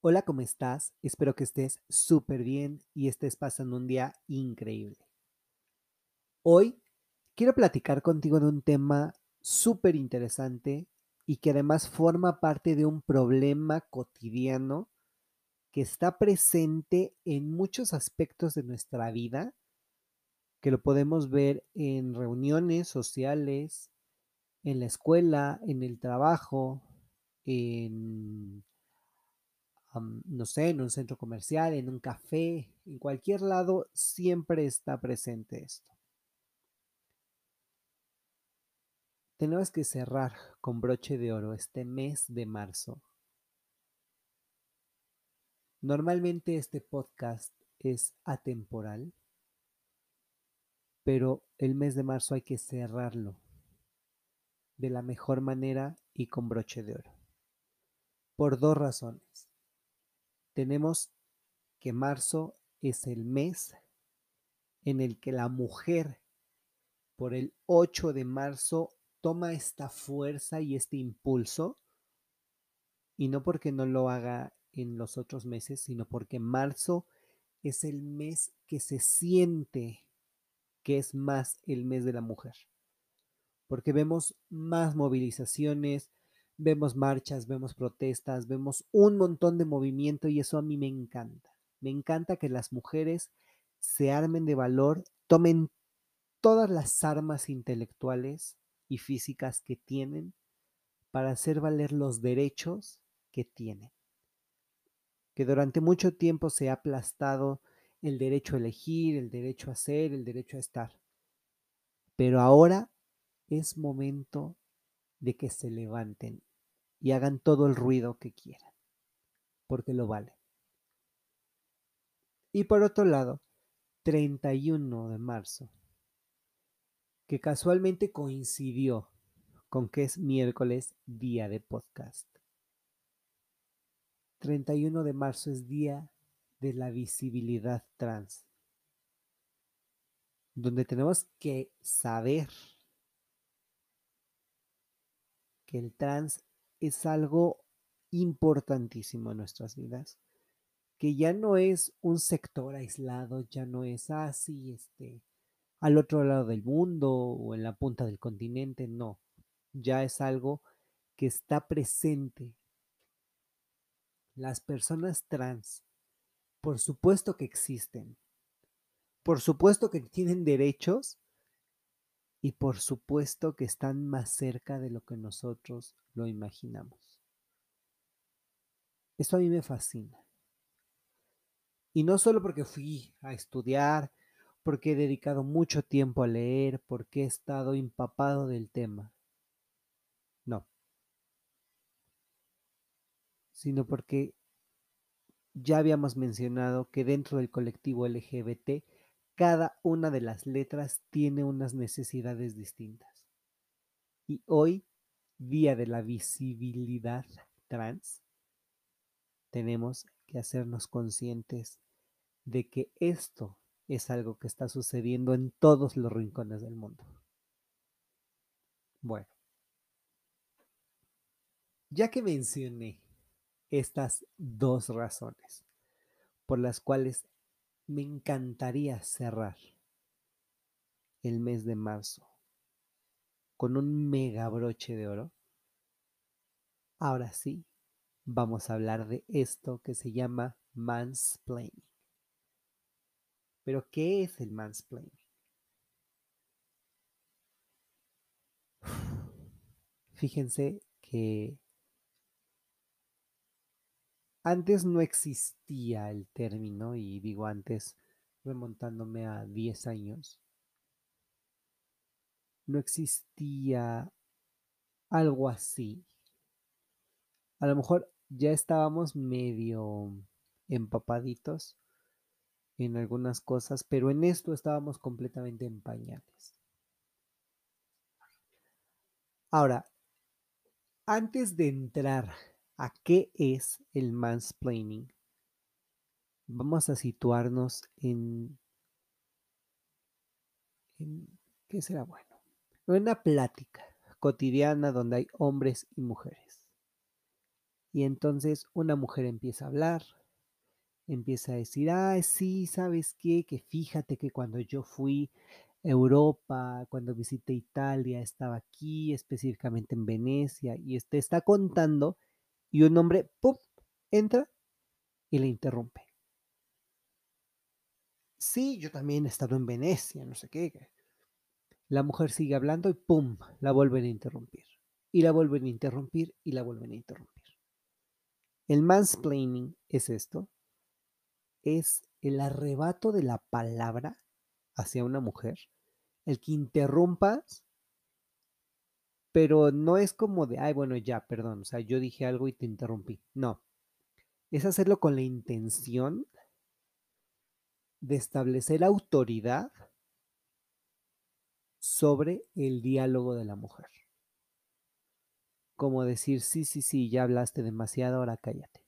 Hola, ¿cómo estás? Espero que estés súper bien y estés pasando un día increíble. Hoy quiero platicar contigo de un tema súper interesante y que además forma parte de un problema cotidiano que está presente en muchos aspectos de nuestra vida, que lo podemos ver en reuniones sociales, en la escuela, en el trabajo, en no sé, en un centro comercial, en un café, en cualquier lado, siempre está presente esto. Tenemos que cerrar con broche de oro este mes de marzo. Normalmente este podcast es atemporal, pero el mes de marzo hay que cerrarlo de la mejor manera y con broche de oro. Por dos razones tenemos que marzo es el mes en el que la mujer por el 8 de marzo toma esta fuerza y este impulso y no porque no lo haga en los otros meses, sino porque marzo es el mes que se siente que es más el mes de la mujer. Porque vemos más movilizaciones, vemos marchas, vemos protestas, vemos un montón de movimiento y eso a mí me encanta. Me encanta que las mujeres se armen de valor, tomen todas las armas intelectuales y físicas que tienen para hacer valer los derechos que tienen. Que durante mucho tiempo se ha aplastado el derecho a elegir, el derecho a ser, el derecho a estar. Pero ahora es momento de que se levanten y hagan todo el ruido que quieran, porque lo vale. Y por otro lado, 31 de marzo, que casualmente coincidió con que es miércoles, día de podcast. 31 de marzo es día de la visibilidad trans, donde tenemos que saber que el trans es algo importantísimo en nuestras vidas, que ya no es un sector aislado, ya no es así, este, al otro lado del mundo o en la punta del continente, no, ya es algo que está presente. Las personas trans, por supuesto que existen, por supuesto que tienen derechos y por supuesto que están más cerca de lo que nosotros lo imaginamos. Esto a mí me fascina. Y no solo porque fui a estudiar, porque he dedicado mucho tiempo a leer, porque he estado empapado del tema. No. Sino porque ya habíamos mencionado que dentro del colectivo LGBT cada una de las letras tiene unas necesidades distintas. Y hoy, día de la visibilidad trans, tenemos que hacernos conscientes de que esto es algo que está sucediendo en todos los rincones del mundo. Bueno, ya que mencioné estas dos razones por las cuales me encantaría cerrar el mes de marzo con un mega broche de oro. Ahora sí, vamos a hablar de esto que se llama mansplaining. Pero, ¿qué es el mansplaining? Fíjense que antes no existía el término, y digo antes remontándome a 10 años, no existía algo así. A lo mejor ya estábamos medio empapaditos en algunas cosas, pero en esto estábamos completamente en pañales. Ahora, antes de entrar a qué es el mansplaining, vamos a situarnos en, ¿qué será bueno? En una plática cotidiana donde hay hombres y mujeres. Y entonces una mujer empieza a hablar, empieza a decir, ah, sí, ¿sabes qué? Que fíjate que cuando yo fui a Europa, cuando visité Italia, estaba aquí, específicamente en Venecia, y te está contando, y un hombre, ¡pum!, entra y le interrumpe. Sí, yo también he estado en Venecia, no sé qué. La mujer sigue hablando y ¡pum!, la vuelven a interrumpir. Y la vuelven a interrumpir y la vuelven a interrumpir. El mansplaining es esto, es el arrebato de la palabra hacia una mujer, el que interrumpas, pero no es como de, ay, bueno, ya, perdón, o sea, yo dije algo y te interrumpí. No, es hacerlo con la intención de establecer autoridad sobre el diálogo de la mujer. Como decir, sí, sí, sí, ya hablaste demasiado, ahora cállate.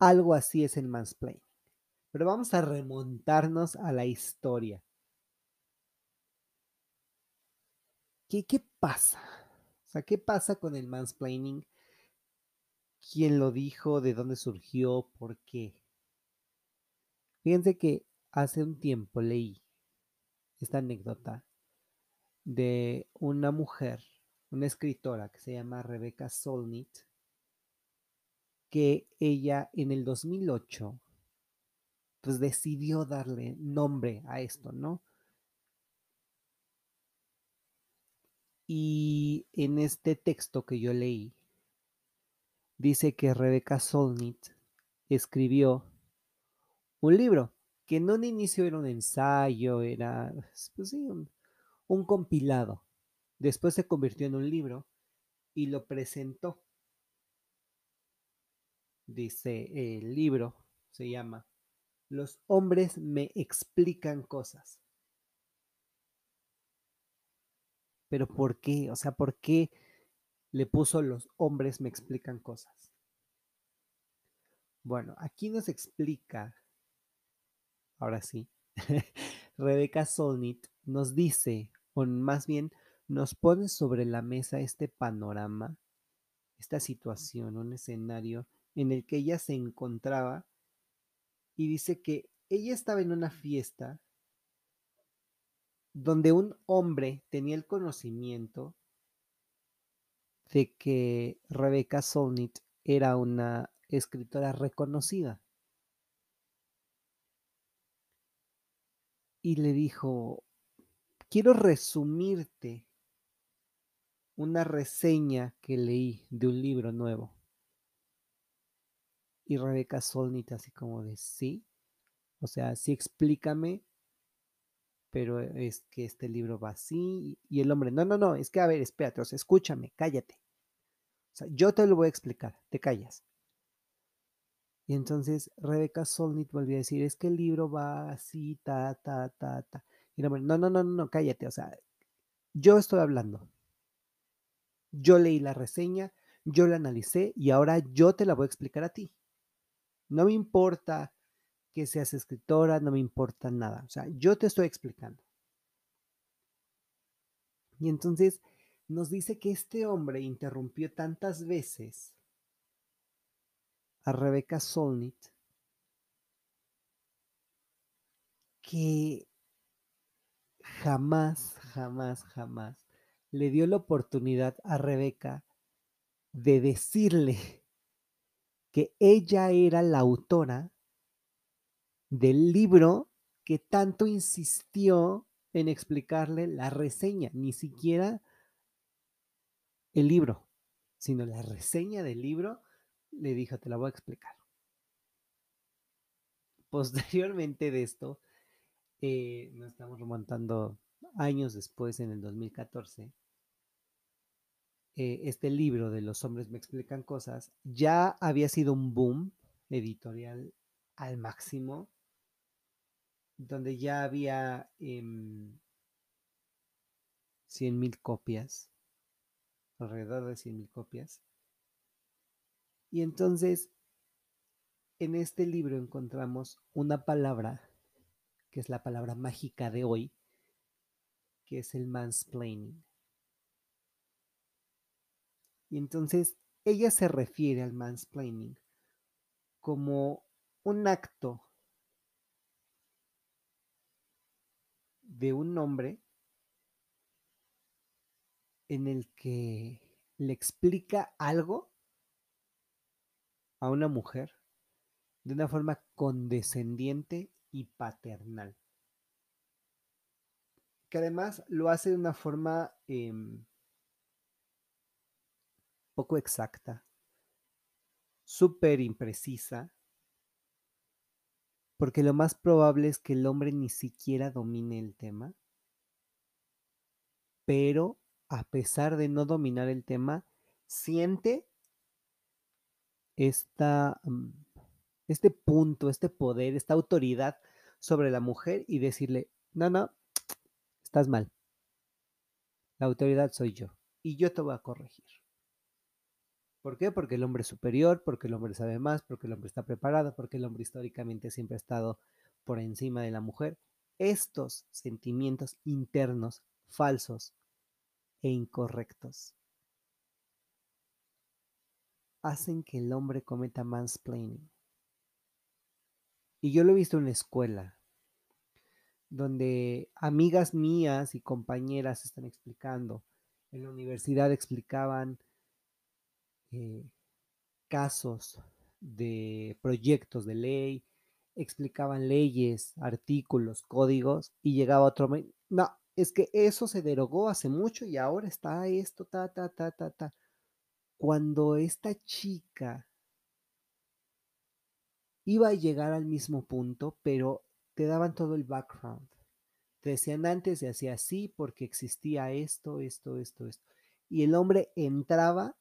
Algo así es el mansplaining. Pero vamos a remontarnos a la historia. ¿Qué, qué pasa? O sea, ¿qué pasa con el mansplaining? ¿Quién lo dijo? ¿De dónde surgió? ¿Por qué? Fíjense que hace un tiempo leí esta anécdota de una mujer, una escritora que se llama Rebecca Solnit, que ella en el 2008 pues decidió darle nombre a esto, ¿no? Y en este texto que yo leí, dice que Rebecca Solnit escribió un libro que en un inicio era un ensayo, era, pues sí, un compilado. Después se convirtió en un libro y lo presentó. Dice el libro, se llama Los hombres me explican cosas. Pero ¿por qué? O sea, ¿por qué le puso los hombres me explican cosas? Bueno, aquí nos explica, ahora sí, Rebeca Solnit nos dice, o más bien nos pone sobre la mesa este panorama, esta situación, un escenario en el que ella se encontraba y dice que ella estaba en una fiesta donde un hombre tenía el conocimiento de que Rebecca Solnit era una escritora reconocida. Y le dijo, quiero resumirte una reseña que leí de un libro nuevo. Y Rebecca Solnit así como de, sí, o sea, sí explícame pero es que este libro va así. Y el hombre, no, no, no, es que a ver, espérate, o escúchame, cállate. O sea, yo te lo voy a explicar, te callas. Y entonces Rebeca Solnit volvió a decir, es que el libro va así, ta, ta, ta, ta. Y el hombre, no, no, no, no, cállate, o sea, yo estoy hablando. Yo leí la reseña, yo la analicé y ahora yo te la voy a explicar a ti. No me importa que seas escritora, no me importa nada. O sea, yo te estoy explicando. Y entonces nos dice que este hombre interrumpió tantas veces a Rebecca Solnit que jamás, jamás, jamás le dio la oportunidad a Rebeca de decirle que ella era la autora del libro que tanto insistió en explicarle la reseña, ni siquiera el libro, sino la reseña del libro, le dijo, te la voy a explicar. Posteriormente de esto, eh, nos estamos remontando años después, en el 2014, eh, este libro de Los hombres me explican cosas, ya había sido un boom editorial al máximo donde ya había eh, mil copias, alrededor de 100 mil copias. Y entonces, en este libro encontramos una palabra, que es la palabra mágica de hoy, que es el mansplaining. Y entonces, ella se refiere al mansplaining como un acto de un hombre en el que le explica algo a una mujer de una forma condescendiente y paternal. Que además lo hace de una forma em, poco exacta, súper imprecisa, porque lo más probable es que el hombre ni siquiera domine el tema, pero a pesar de no dominar el tema, siente esta, mm, este punto, este poder, esta autoridad sobre la mujer y decirle, no, no, estás mal. La autoridad soy yo y yo te voy a corregir. ¿Por qué? Porque el hombre es superior, porque el hombre sabe más, porque el hombre está preparado, porque el hombre históricamente siempre ha estado por encima de la mujer. Estos sentimientos internos falsos e incorrectos hacen que el hombre cometa mansplaining. Y yo lo he visto en la escuela, donde amigas mías y compañeras están explicando. En la universidad explicaban eh, casos de proyectos de ley, explicaban leyes, artículos, códigos y llegaba otro, no, es que eso se derogó hace mucho y ahora está esto, ta, ta, ta, ta, ta. Cuando esta chica iba a llegar al mismo punto, pero te daban todo el background. Te decían antes se hacía así porque existía esto, esto, esto, esto. Y el hombre entraba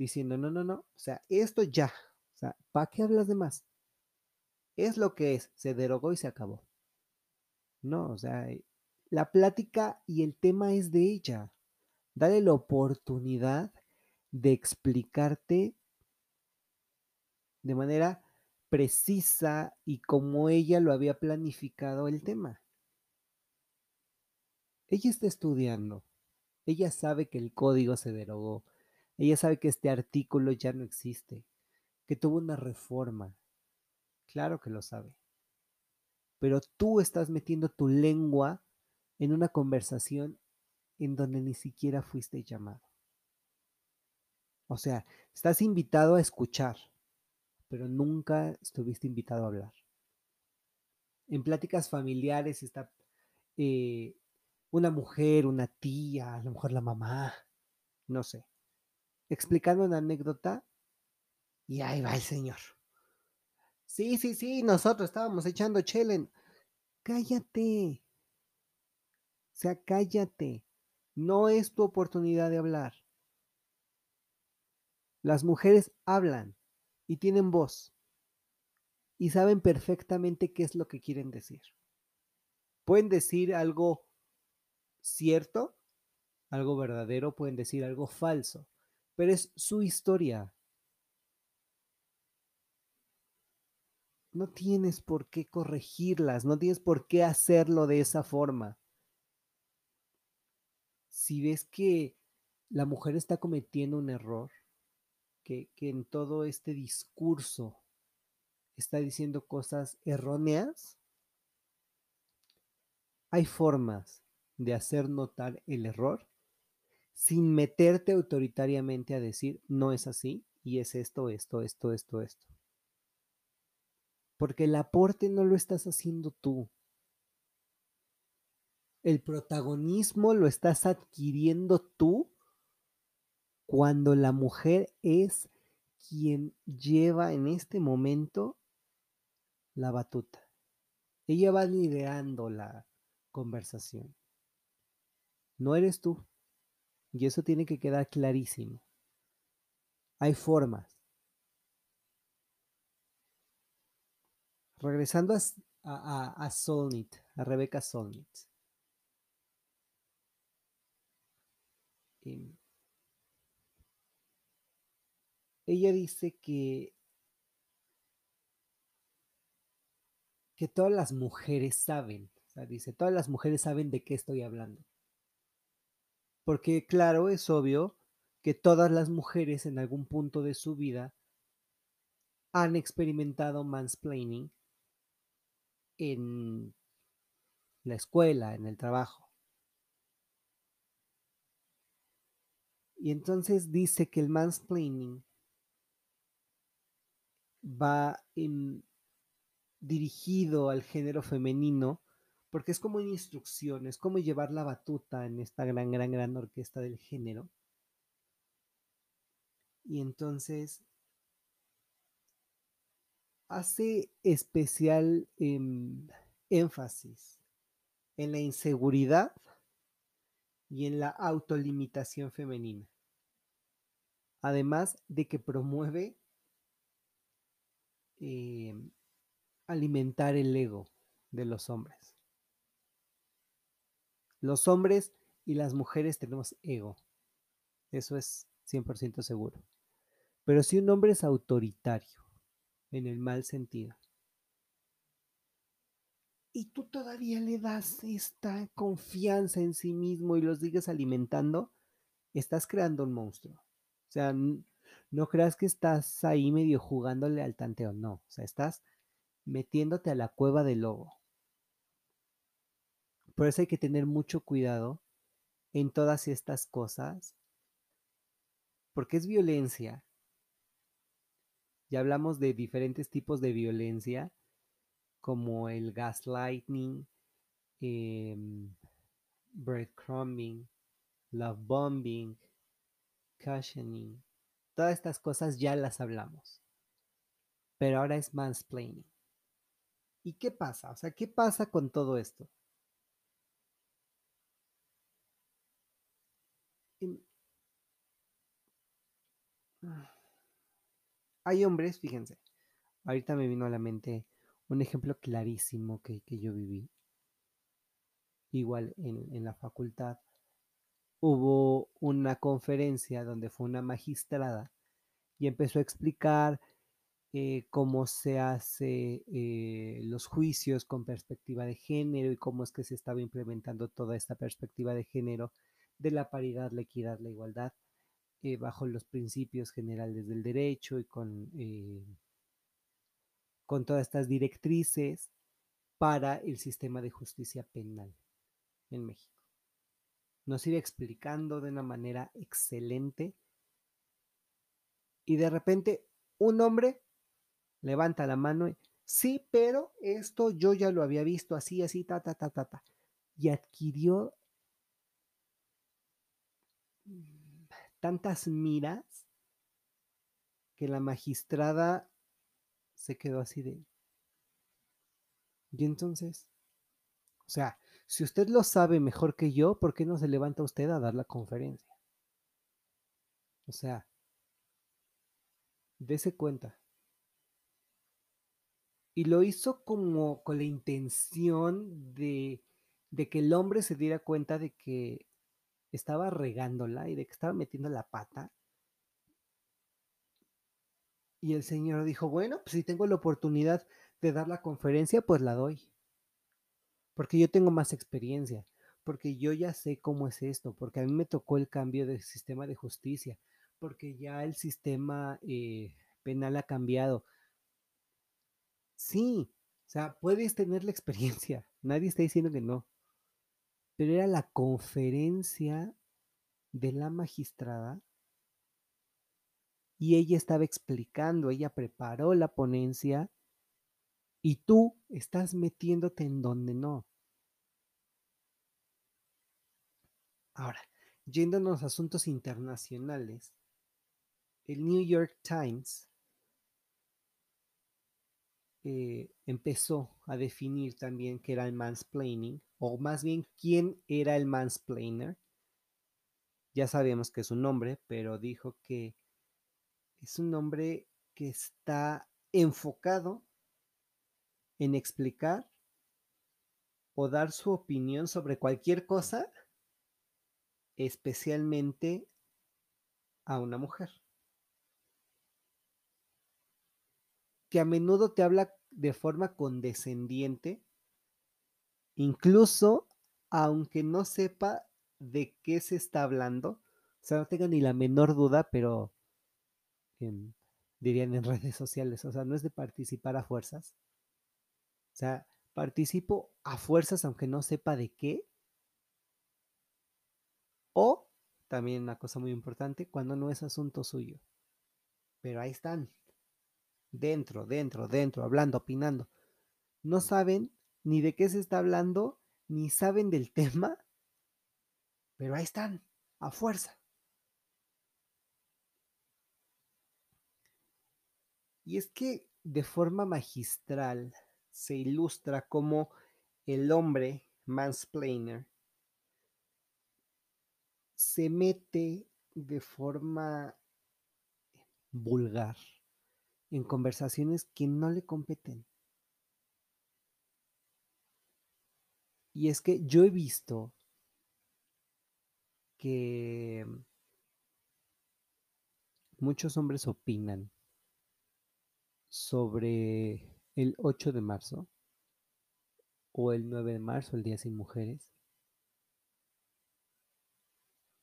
diciendo, no, no, no, o sea, esto ya, o sea, ¿para qué hablas de más? Es lo que es, se derogó y se acabó. No, o sea, la plática y el tema es de ella. Dale la oportunidad de explicarte de manera precisa y como ella lo había planificado el tema. Ella está estudiando. Ella sabe que el código se derogó. Ella sabe que este artículo ya no existe, que tuvo una reforma. Claro que lo sabe. Pero tú estás metiendo tu lengua en una conversación en donde ni siquiera fuiste llamado. O sea, estás invitado a escuchar, pero nunca estuviste invitado a hablar. En pláticas familiares está eh, una mujer, una tía, a lo mejor la mamá, no sé, explicando una anécdota y ahí va el señor. Sí, sí, sí, nosotros estábamos echando chelen. Cállate, o sea, cállate. No es tu oportunidad de hablar. Las mujeres hablan y tienen voz y saben perfectamente qué es lo que quieren decir. Pueden decir algo cierto, algo verdadero, pueden decir algo falso, pero es su historia. No tienes por qué corregirlas, no tienes por qué hacerlo de esa forma si ves que la mujer está cometiendo un error, que, en todo este discurso está diciendo cosas erróneas, hay formas de hacer notar el error sin meterte autoritariamente a decir no es así y es esto, esto, esto, esto, esto. Porque el aporte no lo estás haciendo tú, el protagonismo lo estás adquiriendo tú cuando la mujer es quien lleva en este momento la batuta. Ella va liderando la conversación. No eres tú. Y eso tiene que quedar clarísimo. Hay formas. Regresando a, Solnit, a Rebeca Solnit. Em, ella dice que, que todas las mujeres saben, dice, todas las mujeres saben de qué estoy hablando. Porque claro, es obvio, que todas las mujeres en algún punto de su vida han experimentado mansplaining en la escuela, en el trabajo. Y entonces dice que el mansplaining va dirigido al género femenino porque es como una instrucción, es como llevar la batuta en esta gran, gran, gran orquesta del género. Y entonces hace especial em, énfasis en la inseguridad y en la autolimitación femenina. Además de que promueve em, alimentar el ego de los hombres. Los hombres y las mujeres tenemos ego. Eso es 100% seguro. Pero si un hombre es autoritario, en el mal sentido, y tú todavía le das esta confianza en sí mismo y los sigues alimentando, estás creando un monstruo. O sea, no creas que estás ahí medio jugándole al tanteo, no. O sea, estás metiéndote a la cueva del lobo. Por eso hay que tener mucho cuidado en todas estas cosas, porque es violencia. Ya hablamos de diferentes tipos de violencia, como el gaslighting, eh, breadcrumbing, love bombing, cushioning. Todas estas cosas ya las hablamos. Pero ahora es mansplaining. ¿Y qué pasa? O sea, ¿qué pasa con todo esto? Hay hombres, fíjense, ahorita me vino a la mente un ejemplo clarísimo que, yo viví. Igual en, la facultad hubo una conferencia donde fue una magistrada y empezó a explicar eh, cómo se hace eh, los juicios con perspectiva de género y cómo es que se estaba implementando toda esta perspectiva de género de la paridad, la equidad, la igualdad eh, bajo los principios generales del derecho y con, eh, con todas estas directrices para el sistema de justicia penal en México. Nos iba explicando de una manera excelente y de repente un hombre levanta la mano y, sí, pero esto yo ya lo había visto así, así, ta, ta, ta, ta, ta. Y adquirió tantas miras que la magistrada se quedó así de... Y entonces, o sea, si usted lo sabe mejor que yo, ¿por qué no se levanta usted a dar la conferencia? O sea, dése cuenta. Y lo hizo como con la intención de, de que el hombre se diera cuenta de que estaba regándola y de que estaba metiendo la pata. Y el señor dijo, bueno, pues si tengo la oportunidad de dar la conferencia, pues la doy. Porque yo tengo más experiencia, porque yo ya sé cómo es esto, porque a mí me tocó el cambio del sistema de justicia, porque ya el sistema eh, penal ha cambiado. Sí, o sea, puedes tener la experiencia, nadie está diciendo que no, pero era la conferencia de la magistrada y ella estaba explicando, ella preparó la ponencia y tú estás metiéndote en donde no. Ahora, yéndonos a asuntos internacionales, el New York Times eh, empezó a definir también qué era el mansplaining, o más bien quién era el mansplainer. Ya sabemos que es un nombre, pero dijo que es un nombre que está enfocado en explicar o dar su opinión sobre cualquier cosa, especialmente a una mujer. que a menudo te habla de forma condescendiente, incluso aunque no sepa de qué se está hablando, O sea, no tengo ni la menor duda, pero dirían en redes sociales, o sea, no es de participar a fuerzas. O sea, participo a fuerzas aunque no sepa de qué. O, también una cosa muy importante, cuando no es asunto suyo. Pero ahí están, dentro, dentro, dentro, hablando, opinando. No saben ni de qué se está hablando, ni saben del tema, pero ahí están, a fuerza. Y es que de forma magistral se ilustra cómo el hombre mansplainer se mete de forma vulgar en conversaciones que no le competen. Y es que yo he visto que muchos hombres opinan sobre el 8 de marzo o el 9 de marzo, el Día Sin Mujeres,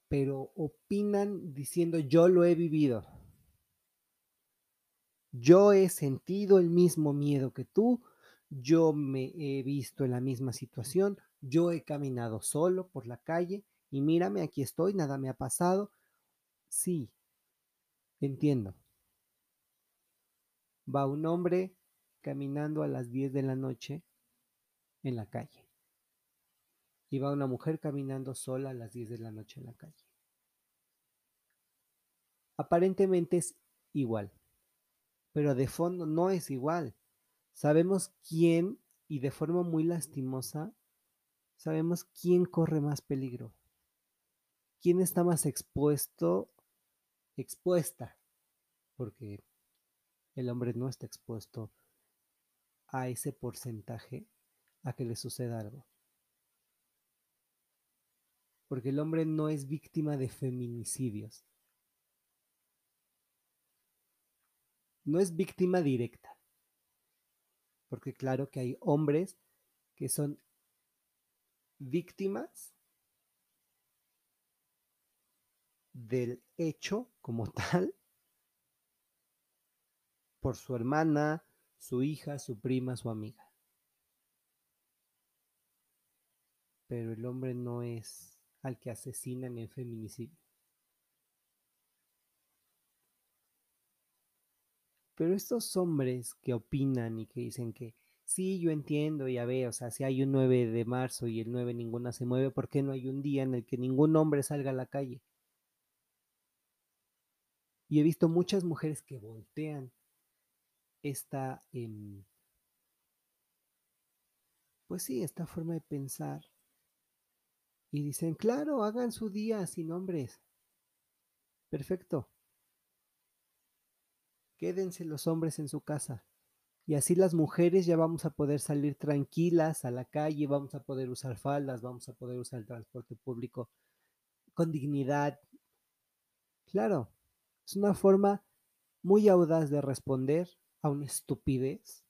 pero opinan diciendo yo lo he vivido. Yo he sentido el mismo miedo que tú, yo me he visto en la misma situación, yo he caminado solo por la calle y mírame, aquí estoy, nada me ha pasado. Sí, entiendo. Va un hombre caminando a las 10 de la noche en la calle. Y va una mujer caminando sola a las 10 de la noche en la calle. Aparentemente es igual, pero de fondo no es igual. Sabemos quién, y de forma muy lastimosa, sabemos quién corre más peligro, quién está más expuesto, expuesta, porque el hombre no está expuesto a ese porcentaje a que le suceda algo. Porque el hombre no es víctima de feminicidios. No es víctima directa. Porque claro que hay hombres que son víctimas del hecho como tal por su hermana, su hija, su prima, su amiga. Pero el hombre no es al que asesina en feminicidio. Pero estos hombres que opinan y que dicen que sí, yo entiendo, ya veo, o sea, si hay un 9 de marzo y el 9 ninguna se mueve, ¿por qué no hay un día en el que ningún hombre salga a la calle? Y he visto muchas mujeres que voltean esta, em, pues sí, esta forma de pensar. Y dicen, claro, hagan su día sin hombres. Perfecto. Quédense los hombres en su casa. Y así las mujeres ya vamos a poder salir tranquilas a la calle, vamos a poder usar faldas, vamos a poder usar el transporte público con dignidad. Claro, es una forma muy audaz de responder a una estupidez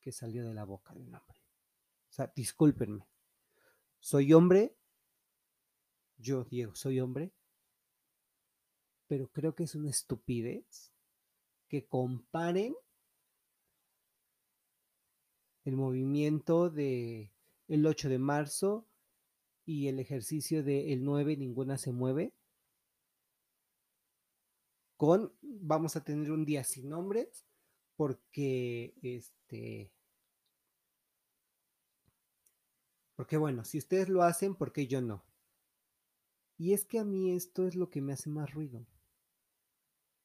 que salió de la boca de un hombre. O sea, discúlpenme. Soy hombre, yo, Diego, soy hombre, pero creo que es una estupidez que comparen el movimiento de el 8 de marzo y el ejercicio del el 9 ninguna se mueve con vamos a tener un día sin hombres porque este porque bueno, si ustedes lo hacen, ¿por qué yo no? Y es que a mí esto es lo que me hace más ruido.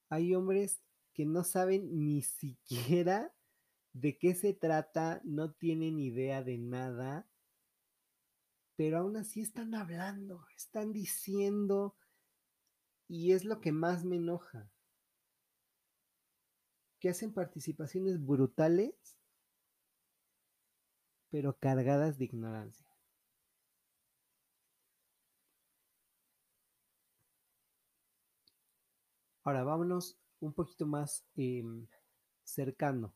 Hay hombres que no saben ni siquiera de qué se trata, no tienen idea de nada, pero aún así están hablando, están diciendo y es lo que más me enoja. Que hacen participaciones brutales, pero cargadas de ignorancia. Ahora vámonos un poquito más em, cercano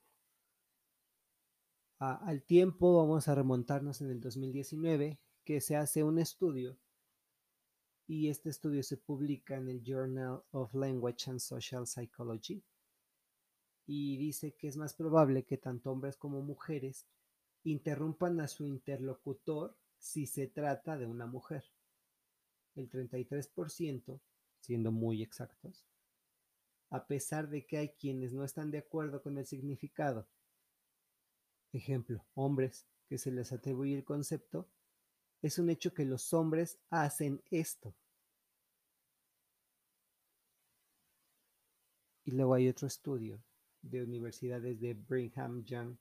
al tiempo. Vamos a remontarnos en el 2019, que se hace un estudio y este estudio se publica en el Journal of Language and Social Psychology y dice que es más probable que tanto hombres como mujeres interrumpan a su interlocutor si se trata de una mujer. El 33%, siendo muy exactos, a pesar de que hay quienes no están de acuerdo con el significado. Ejemplo, hombres que se les atribuye el concepto, es un hecho que los hombres hacen esto. Y luego hay otro estudio de universidades de Brigham Young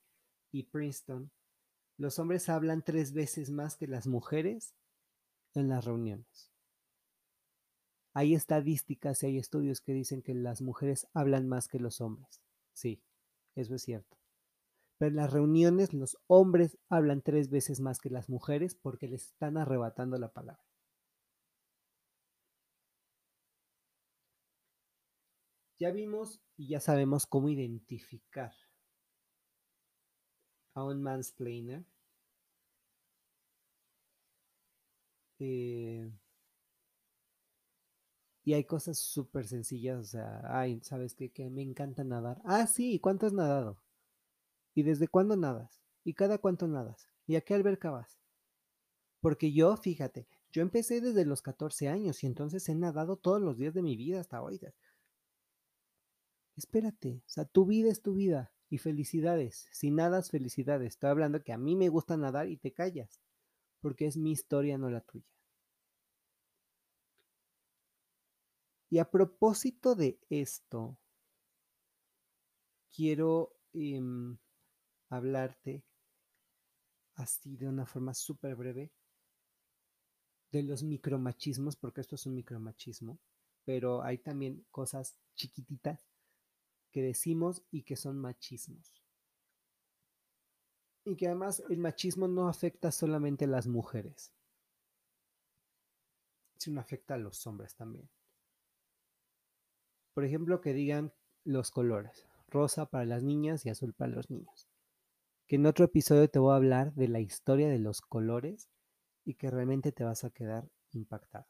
y Princeton. Los hombres hablan tres veces más que las mujeres en las reuniones. Hay estadísticas y hay estudios que dicen que las mujeres hablan más que los hombres. Sí, eso es cierto. Pero en las reuniones los hombres hablan tres veces más que las mujeres porque les están arrebatando la palabra. Ya vimos y ya sabemos cómo identificar a un mansplainer. Eh, y hay cosas súper sencillas, o sea, ay, ¿sabes qué? Que me encanta nadar. Ah, sí, ¿cuánto has nadado? ¿Y desde cuándo nadas? ¿Y cada cuánto nadas? ¿Y a qué alberca vas? Porque yo, fíjate, yo empecé desde los 14 años y entonces he nadado todos los días de mi vida hasta hoy. Espérate, o sea, tu vida es tu vida y felicidades. Si nadas, felicidades. Estoy hablando que a mí me gusta nadar y te callas, porque es mi historia, no la tuya. Y a propósito de esto, quiero em, hablarte así de una forma súper breve de los micromachismos, porque esto es un micromachismo, pero hay también cosas chiquititas que decimos y que son machismos. Y que además el machismo no afecta solamente a las mujeres, sino afecta a los hombres también. Por ejemplo, que digan los colores, rosa para las niñas y azul para los niños que en otro episodio te voy a hablar de la historia de los colores y que realmente te vas a quedar impactado.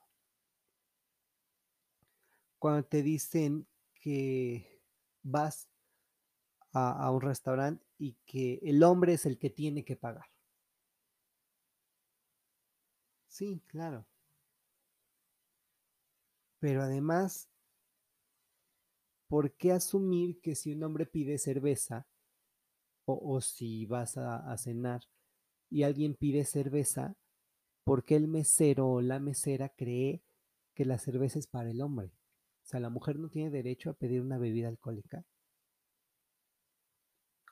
Cuando te dicen que vas a, un restaurante y que el hombre es el que tiene que pagar. Sí, claro. Pero además, ¿por qué asumir que si un hombre pide cerveza, o, si vas a, cenar y alguien pide cerveza, ¿por qué el mesero o la mesera cree que la cerveza es para el hombre? O sea, la mujer no tiene derecho a pedir una bebida alcohólica.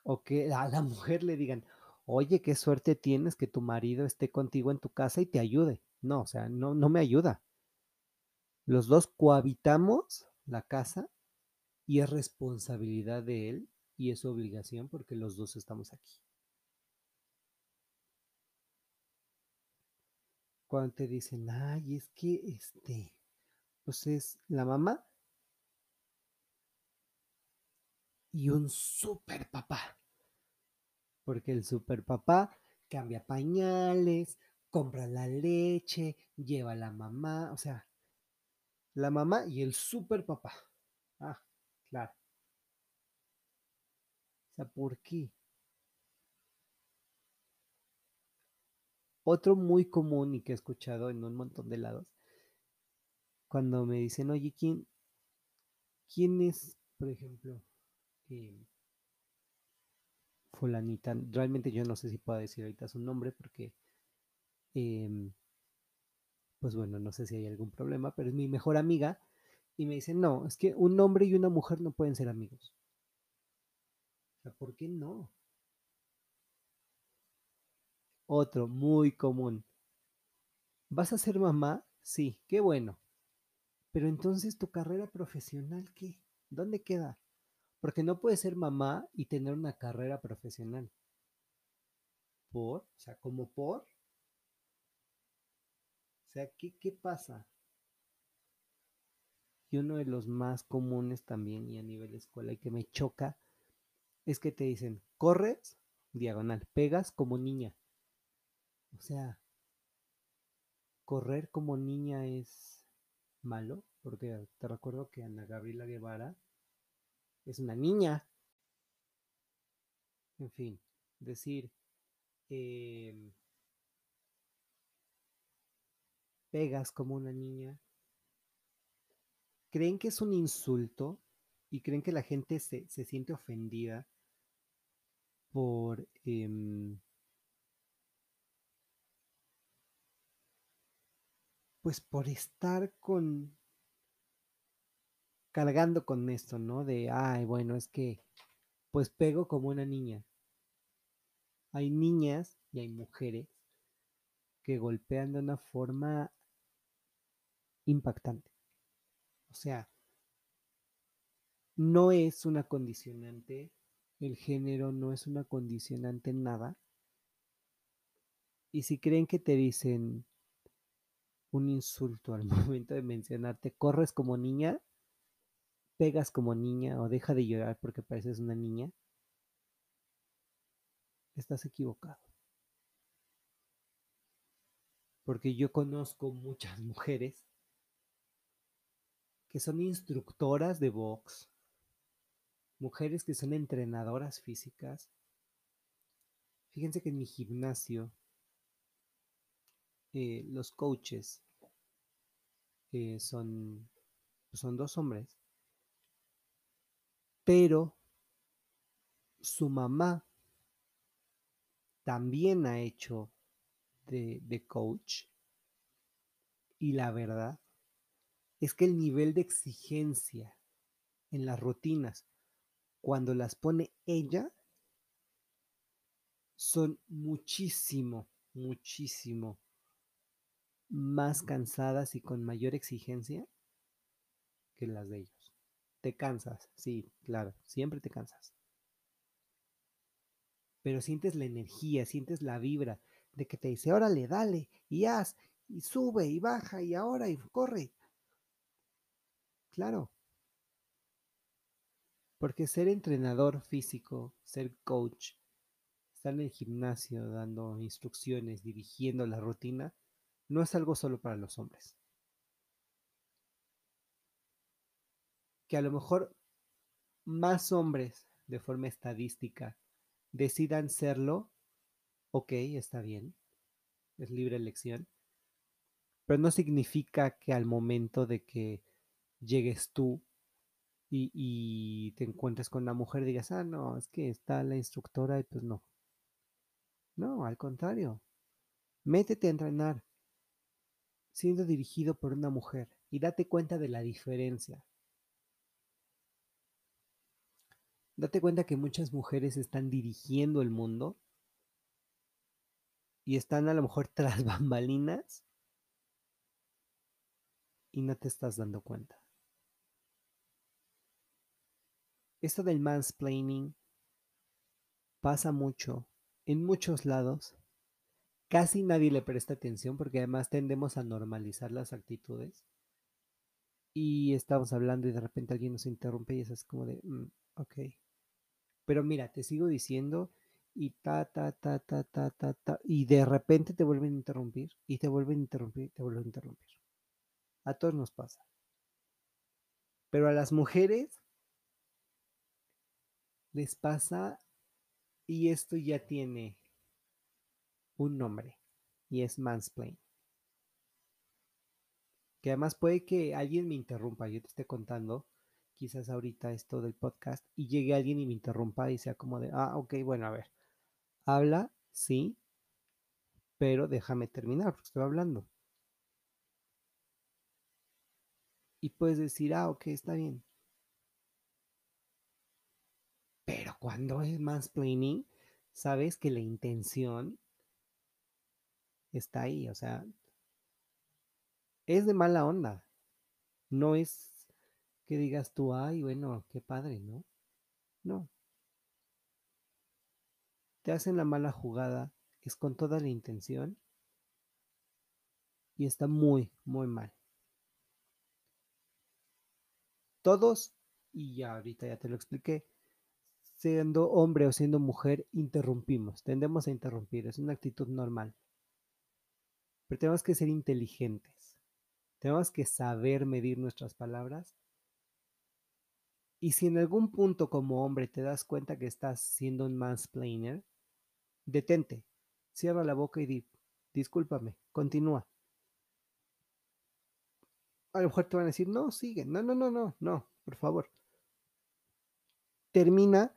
O que a la mujer le digan, oye, qué suerte tienes que tu marido esté contigo en tu casa y te ayude. No, o sea, no, no me ayuda. Los dos cohabitamos la casa y es responsabilidad de él y es obligación porque los dos estamos aquí. Cuando te dicen, ay, es que este, pues es la mamá y un super papá. Porque el super papá cambia pañales, compra la leche, lleva a la mamá, o sea, la mamá y el super papá. Claro. ¿por qué? Otro muy común y que he escuchado en un montón de lados, cuando me dicen, oye, ¿quién, quién es, por ejemplo, eh, fulanita? Realmente yo no sé si puedo decir ahorita su nombre porque, em, pues bueno, no sé si hay algún problema, pero es mi mejor amiga y me dicen, no, es que un hombre y una mujer no pueden ser amigos. ¿por qué no? Otro muy común. ¿Vas a ser mamá? Sí, qué bueno. Pero entonces tu carrera profesional, ¿qué? ¿Dónde queda? Porque no puedes ser mamá y tener una carrera profesional. ¿Por? O sea, ¿como por? O sea, ¿qué, qué pasa? Y uno de los más comunes también y a nivel escuela y que me choca es que te dicen, corres, diagonal, pegas como niña. O sea, correr como niña es malo, porque te recuerdo que Ana Gabriela Guevara es una niña. En fin, decir, em, pegas como una niña, creen que es un insulto y creen que la gente se, siente ofendida por... Em, pues por estar con cargando con esto, ¿no? De, ay, bueno, es que pues pego como una niña. Hay niñas y hay mujeres que golpean de una forma impactante. Sea, no es una condicionante, el género no es una condicionante nada. Y si creen que te dicen un insulto al momento de mencionarte, corres como niña, pegas como niña o deja de llorar porque pareces una niña, estás equivocado. Porque yo conozco muchas mujeres que son instructoras de box, mujeres que son entrenadoras físicas. Fíjense que en mi gimnasio eh, los coaches son, son dos hombres, pero su mamá también ha hecho de, de coach y la verdad es que el nivel de exigencia en las rutinas, cuando las pone ella, son muchísimo, muchísimo más cansadas y con mayor exigencia que las de ellos. Te cansas, sí, claro, siempre te cansas. Pero sientes la energía, sientes la vibra de que te dice, órale, dale, y haz, y sube, y baja, y ahora, y corre. Claro. Porque ser entrenador físico, ser coach, estar en el gimnasio dando instrucciones, dirigiendo la rutina, no es algo solo para los hombres. Que a lo mejor más hombres de forma estadística decidan serlo, ok, está bien, es libre elección, pero no significa que al momento de que llegues tú y, te encuentres con una mujer digas, ah, no, es que está la instructora y pues no. No, al contrario. Métete a entrenar siendo dirigido por una mujer y date cuenta de la diferencia. Date cuenta que muchas mujeres están dirigiendo el mundo y están a lo mejor tras bambalinas y no te estás dando cuenta. Esto del mansplaining pasa mucho en muchos lados. Casi nadie le presta atención porque además tendemos a normalizar las actitudes. Y estamos hablando y de repente alguien nos interrumpe y eso es como de, mm, ok. Pero mira, te sigo diciendo y ta, ta, ta, ta, ta, ta, ta, y de repente te vuelven a interrumpir y te vuelven a interrumpir y te vuelven a interrumpir. A todos nos pasa. Pero a las mujeres les pasa y esto ya tiene un nombre y es mansplain. Que además puede que alguien me interrumpa, yo te esté contando quizás ahorita esto del podcast y llegue alguien y me interrumpa y sea como de, ah, ok, bueno, a ver, habla, sí, pero déjame terminar porque estoy hablando. Y puedes decir, ah, ok, está bien. Pero cuando es mansplaining, sabes que la intención está ahí, o sea, es de mala onda. No es que digas tú, ay, bueno, qué padre, ¿no? No. Te hacen la mala jugada, es con toda la intención y está muy, muy mal. Todos, y ya ahorita ya te lo expliqué, siendo hombre o siendo mujer, interrumpimos, tendemos a interrumpir, es una actitud normal. Pero tenemos que ser inteligentes. Tenemos que saber medir nuestras palabras. Y si en algún punto como hombre te das cuenta que estás siendo un mansplainer, detente, cierra la boca y di, discúlpame, continúa. A lo mejor te van a decir, no, sigue, no, no, no, no, no, por favor. Termina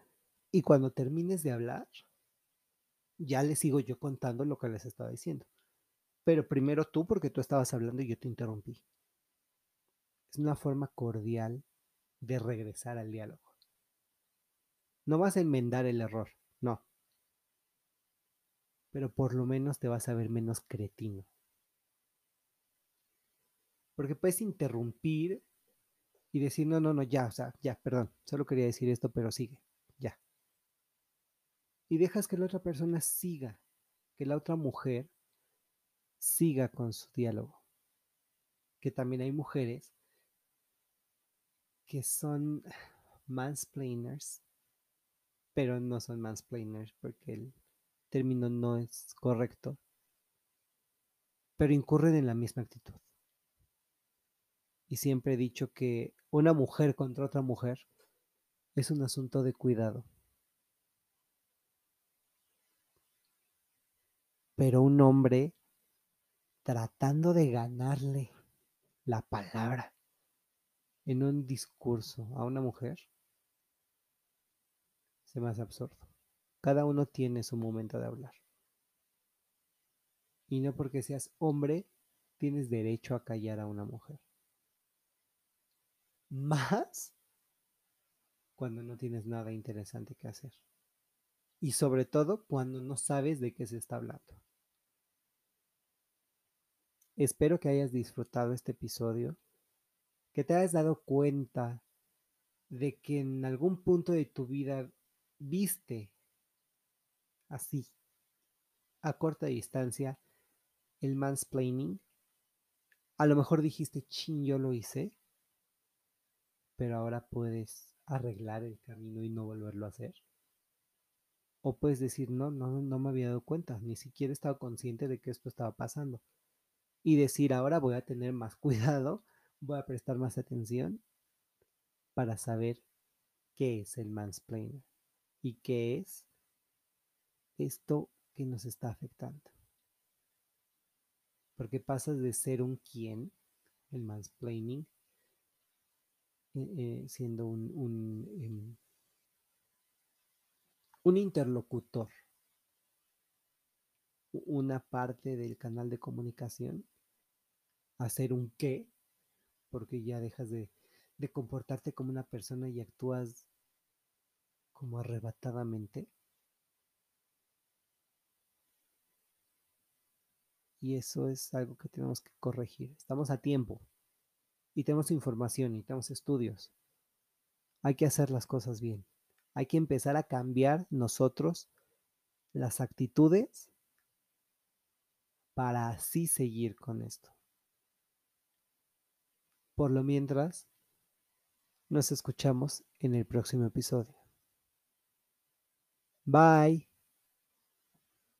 y cuando termines de hablar, ya les sigo yo contando lo que les estaba diciendo. Pero primero tú, porque tú estabas hablando y yo te interrumpí. Es una forma cordial de regresar al diálogo. No vas a enmendar el error, no. Pero por lo menos te vas a ver menos cretino. Porque puedes interrumpir y decir, no, no, no, ya, o sea, ya, perdón, solo quería decir esto, pero sigue. Y dejas que la otra persona siga, que la otra mujer siga con su diálogo. Que también hay mujeres que son mansplainers, pero no son mansplainers porque el término no es correcto, pero incurren en la misma actitud. Y siempre he dicho que una mujer contra otra mujer es un asunto de cuidado. Pero un hombre tratando de ganarle la palabra en un discurso a una mujer se me hace absurdo. Cada uno tiene su momento de hablar. Y no porque seas hombre tienes derecho a callar a una mujer. Más cuando no tienes nada interesante que hacer. Y sobre todo cuando no sabes de qué se está hablando. Espero que hayas disfrutado este episodio, que te hayas dado cuenta de que en algún punto de tu vida viste así, a corta distancia, el mansplaining. A lo mejor dijiste, chin, yo lo hice, pero ahora puedes arreglar el camino y no volverlo a hacer. O puedes decir, no, no, no me había dado cuenta, ni siquiera estaba consciente de que esto estaba pasando y decir ahora voy a tener más cuidado, voy a prestar más atención para saber qué es el mansplaining y qué es esto que nos está afectando. Porque pasas de ser un quién, el mansplaining, eh, eh, siendo un, un, em, un interlocutor, una parte del canal de comunicación hacer un qué, porque ya dejas de, de comportarte como una persona y actúas como arrebatadamente. Y eso es algo que tenemos que corregir. Estamos a tiempo y tenemos información y tenemos estudios. Hay que hacer las cosas bien. Hay que empezar a cambiar nosotros las actitudes para así seguir con esto. Por lo mientras, nos escuchamos en el próximo episodio. Bye.